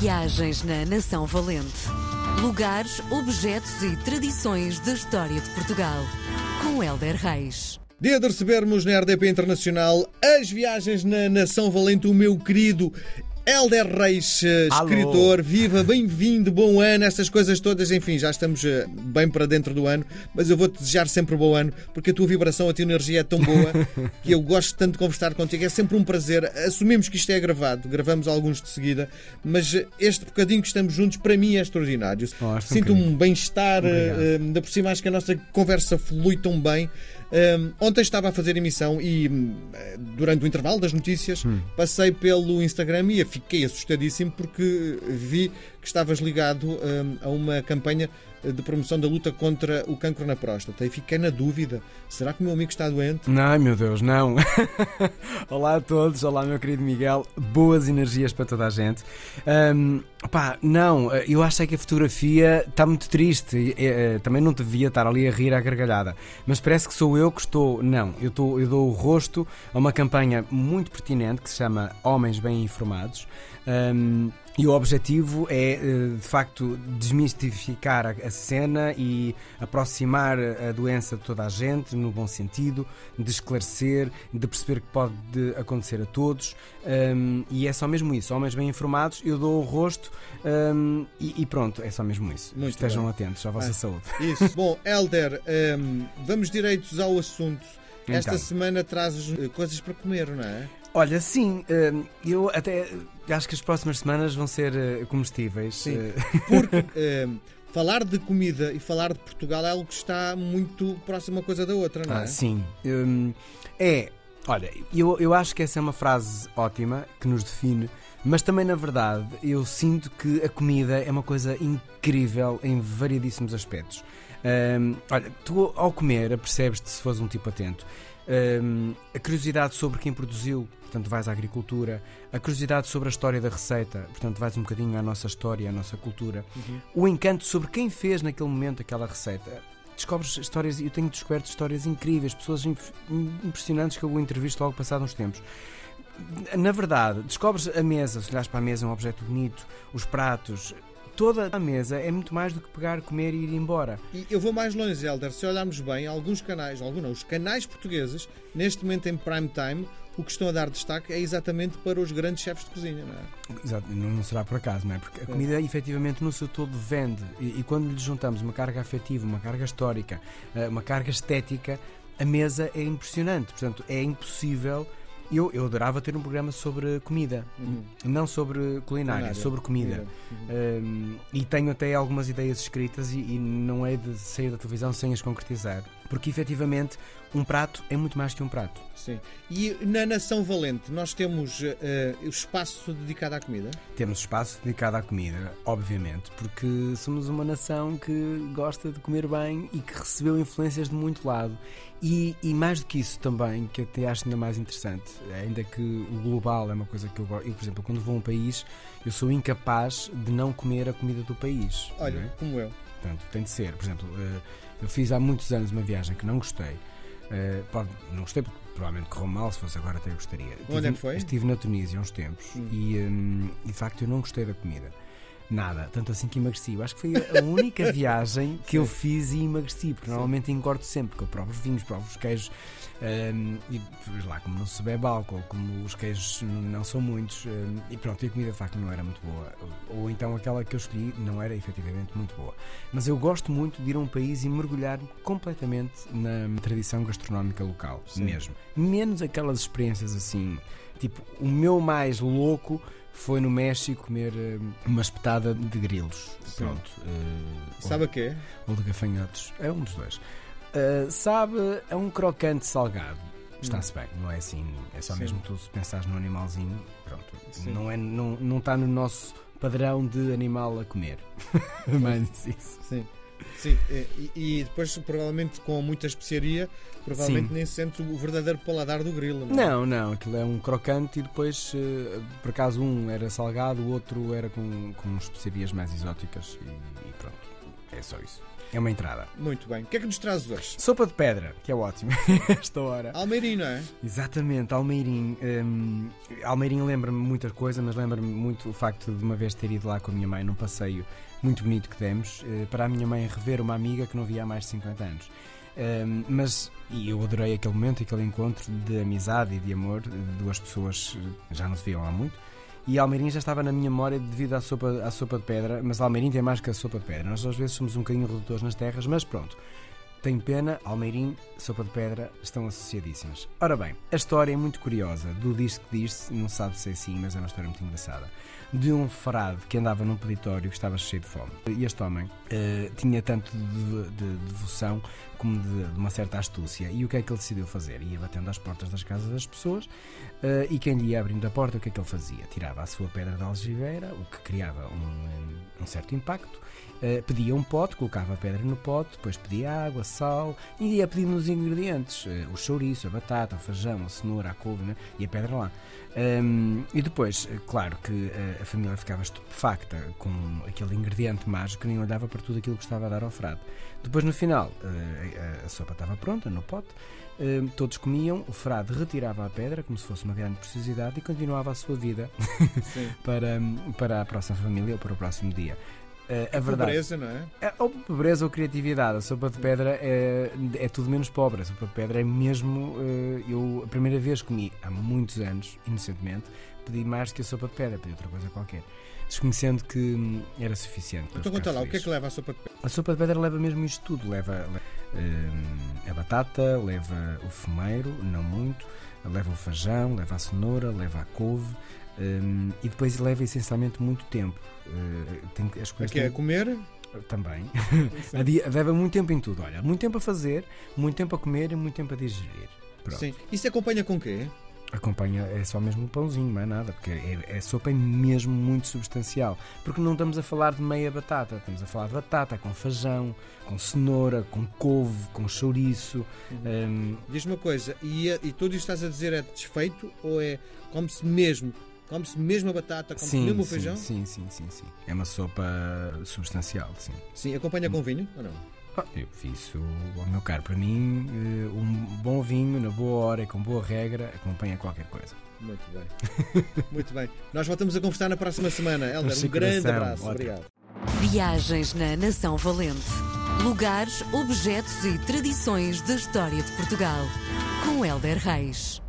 Viagens na Nação Valente. Lugares, objetos e tradições da história de Portugal. Com Helder Reis. Dia de recebermos na RDP Internacional as viagens na Nação Valente, o meu querido Helder Reis, Alô. escritor, viva, bem-vindo, bom ano, estas coisas todas, enfim, já estamos eh, bem para dentro do ano, mas eu vou-te desejar sempre bom ano, porque a tua vibração, a tua energia é tão boa que eu gosto tanto de conversar contigo, é sempre um prazer. Assumimos que isto é gravado, gravamos alguns de seguida, mas eh, este bocadinho que estamos juntos, para mim é extraordinário. Oh, Sinto incrível. um bem-estar, Obrigado. eh, ainda por cima acho que a nossa conversa flui tão bem. Um, ontem estava a fazer emissão e hum, eh, durante o intervalo das notícias Hum. passei pelo Instagram e fiquei assustadíssimo porque vi que estavas ligado hum, a uma campanha de promoção da luta contra o cancro na próstata e fiquei na dúvida: será que o meu amigo está doente? Ai meu Deus, não. olá a todos, olá meu querido Miguel, boas energias para toda a gente. Ahm, pá, não, eu achei que a fotografia está muito triste. e, eh, também não devia estar ali a rir à gargalhada, mas parece que sou eu que estou. Não, eu, estou, eu dou o rosto a uma campanha muito pertinente que se chama Homens Bem Informados. Ahm, e o objetivo é, eh, de facto, desmistificar a cena e aproximar a doença de toda a gente, no bom sentido, de esclarecer, de perceber que pode acontecer a todos. e é só mesmo isso. Homens bem informados, eu dou o rosto e, pronto, é só mesmo isso. Muito Estejam bem. atentos à vossa Ah. saúde. Isso. Bom, Helder, hum, vamos direitos ao assunto. Esta Então. semana trazes eh, coisas para comer, não é? Olha, sim, hum, eu até eh, acho que as próximas semanas vão ser eh, comestíveis. Sim. eh, Porque falar de comida e falar de Portugal é algo que está muito próximo uma coisa da outra, não é? Ah, sim. Hum, é, olha, eu, eu acho que essa é uma frase ótima que nos define, mas também, na verdade, eu sinto que a comida é uma coisa incrível em variedíssimos aspectos. Olha, tu ao comer apercebes-te se fores um tipo atento. A curiosidade sobre quem produziu, portanto vais à agricultura, a curiosidade sobre a história da receita, portanto vais um bocadinho à nossa história, à nossa cultura, Uhum. o encanto sobre quem fez naquele momento aquela receita. Descobres histórias, eu tenho descoberto histórias incríveis, pessoas impressionantes que eu entrevisto logo passado uns tempos. Na verdade, descobres a mesa, se olhares para a mesa, é um objeto bonito, os pratos, toda a mesa é muito mais do que pegar, comer e ir embora. E eu vou mais longe, Helder. Se olharmos bem, alguns canais, alguns os canais portugueses, neste momento em prime time, o que estão a dar destaque é exatamente para os grandes chefes de cozinha, não é? Exato, não será por acaso, não é? Porque a comida, efetivamente, no seu todo vende. E, e quando lhe juntamos uma carga afetiva, uma carga histórica, eh, uma carga estética, a mesa é impressionante. Portanto, é impossível. Eu, eu adorava ter um programa sobre comida, não sobre culinária, Culinária, sobre comida. Um, e tenho até algumas ideias escritas e, e não é de sair da televisão sem as concretizar. Porque efetivamente um prato é muito mais que um prato. Sim. E na Nação Valente, nós temos o espaço dedicado à comida? Temos espaço dedicado à comida, obviamente, porque somos uma nação que gosta de comer bem e que recebeu influências de muito lado. E, e mais do que isso também, que eu até acho ainda mais interessante, ainda que o global é uma coisa que eu gosto. Eu, por exemplo, quando vou a um país, eu sou incapaz de não comer a comida do país. Olha, é? como eu. Portanto, tem de ser. Por exemplo, eh, eu fiz há muitos anos uma viagem que não gostei. Eh, pode- não gostei porque provavelmente correu mal, se fosse agora até gostaria. Onde Estive- é que foi? Estive na Tunísia há uns tempos Hum. e, hum, e de facto eu não gostei da comida. Nada, tanto assim que emagreci. Eu acho que foi a única viagem que eu fiz e emagreci, porque normalmente engordo sempre, porque eu provo os vinhos, provo os queijos, hum, e lá, como não se bebe álcool, como os queijos não são muitos, hum, e pronto, e a comida de facto não era muito boa. Ou, ou então aquela que eu escolhi não era efetivamente muito boa. Mas eu gosto muito de ir a um país e mergulhar completamente na tradição gastronómica local, Sim. mesmo. Menos aquelas experiências assim, tipo, o meu mais louco foi no México comer hum, uma espetada de grilos. Sim. Pronto. eh, Sabe a quê? ou de gafanhotos. É um dos dois. Uh, sabe, é um crocante salgado. Está-se bem, não é assim. É só Sim. mesmo tu se pensares no animalzinho. Pronto. Sim. Não, é, não, não está no nosso padrão de animal a comer. Mas isso. Sim. Sim, e, e depois provavelmente com muita especiaria, provavelmente Sim. nem sente o verdadeiro paladar do grilo. Não, é? Não, não, aquilo é um crocante e depois, eh, por acaso, um era salgado, o outro era com, com especiarias mais exóticas e, e pronto. É só isso. É uma entrada. Muito bem. O que é que nos trazes hoje? Sopa de pedra, que é ótimo esta hora. Almeirinho, não é? Exatamente, Almeirim. Hum, Almeirim lembra-me muita coisa, mas lembra-me muito o facto de uma vez ter ido lá com a minha mãe num passeio muito bonito que demos, eh, para a minha mãe rever uma amiga que não via há mais de 50 anos. Um, mas e eu adorei aquele momento, aquele encontro de amizade e de amor de duas pessoas que já não se viam há muito. E Almeirim já estava na minha memória devido à sopa, à sopa de pedra, mas Almeirim tem mais que a sopa de pedra. Nós às vezes somos um bocadinho redutores nas terras, mas pronto. Tenho pena, Almeirim, sopa de pedra estão associadíssimas. Ora bem, a história é muito curiosa. Do diz que diz não sabe se é assim, mas é uma história muito engraçada. De um frade que andava num peditório que estava cheio de fome. E este homem uh, tinha tanto de, de, de devoção como de, de, uma certa astúcia. E o que é que ele decidiu fazer? Ia batendo às portas das casas das pessoas uh, e quem lhe ia abrindo a porta, o que é que ele fazia? Tirava a sua pedra de algibeira, o que criava um, um certo impacto, uh, pedia um pote, colocava a pedra no pote, depois pedia água, sal e ia pedindo os ingredientes: o chouriço, a batata, o feijão, a cenoura, a couve né? e a pedra lá. Um, e depois, claro que a família ficava estupefacta com aquele ingrediente mágico, nem olhava para tudo aquilo que estava a dar ao frade. Depois, no final, a sopa estava pronta no pote, todos comiam, o frade retirava a pedra como se fosse uma grande preciosidade e continuava a sua vida para, para a próxima família ou para o próximo dia. Uh, a verdade, pobreza, não é? é? Ou pobreza ou criatividade. A sopa de pedra é, é tudo menos pobre. A sopa de pedra é mesmo. Uh, eu, a primeira vez comi há muitos anos, inocentemente, pedi mais que a sopa de pedra, pedi outra coisa qualquer. Desconhecendo que hum, era suficiente. Então conta lá, feliz. o que é que leva a sopa de pedra? A sopa de pedra leva mesmo isto tudo. Leva, leva uh, a batata, leva o fumeiro, não muito, leva o feijão, leva a cenoura, leva a couve. Um, e depois leva essencialmente muito tempo. Uh, tem, as coisas que é comer? Também. leva muito tempo em tudo. Olha, muito tempo a fazer, muito tempo a comer e muito tempo a digerir. Pronto. Sim. Isso acompanha com quê? acompanha é só mesmo um pãozinho, não é nada, porque é, é sopa mesmo muito substancial. Porque não estamos a falar de meia batata, estamos a falar de batata com feijão, com cenoura, com couve, com chouriço. Uhum. Um... Diz-me uma coisa, e, e tudo isto estás a dizer é desfeito ou é come-se mesmo? Come-se mesmo a batata, come-se mesmo o feijão? Sim, sim, sim, sim. É uma sopa substancial, sim. Sim, acompanha com vinho ou não? Ah, eu fiz isso, ao meu caro. Para mim, eh, um bom vinho, na boa hora e com boa regra, acompanha qualquer coisa. Muito bem. Muito bem. Nós voltamos a conversar na próxima semana. Helder, um grande abraço. Ótimo. Obrigado. Viagens na Nação Valente. Lugares, objetos e tradições da história de Portugal. Com Helder Reis.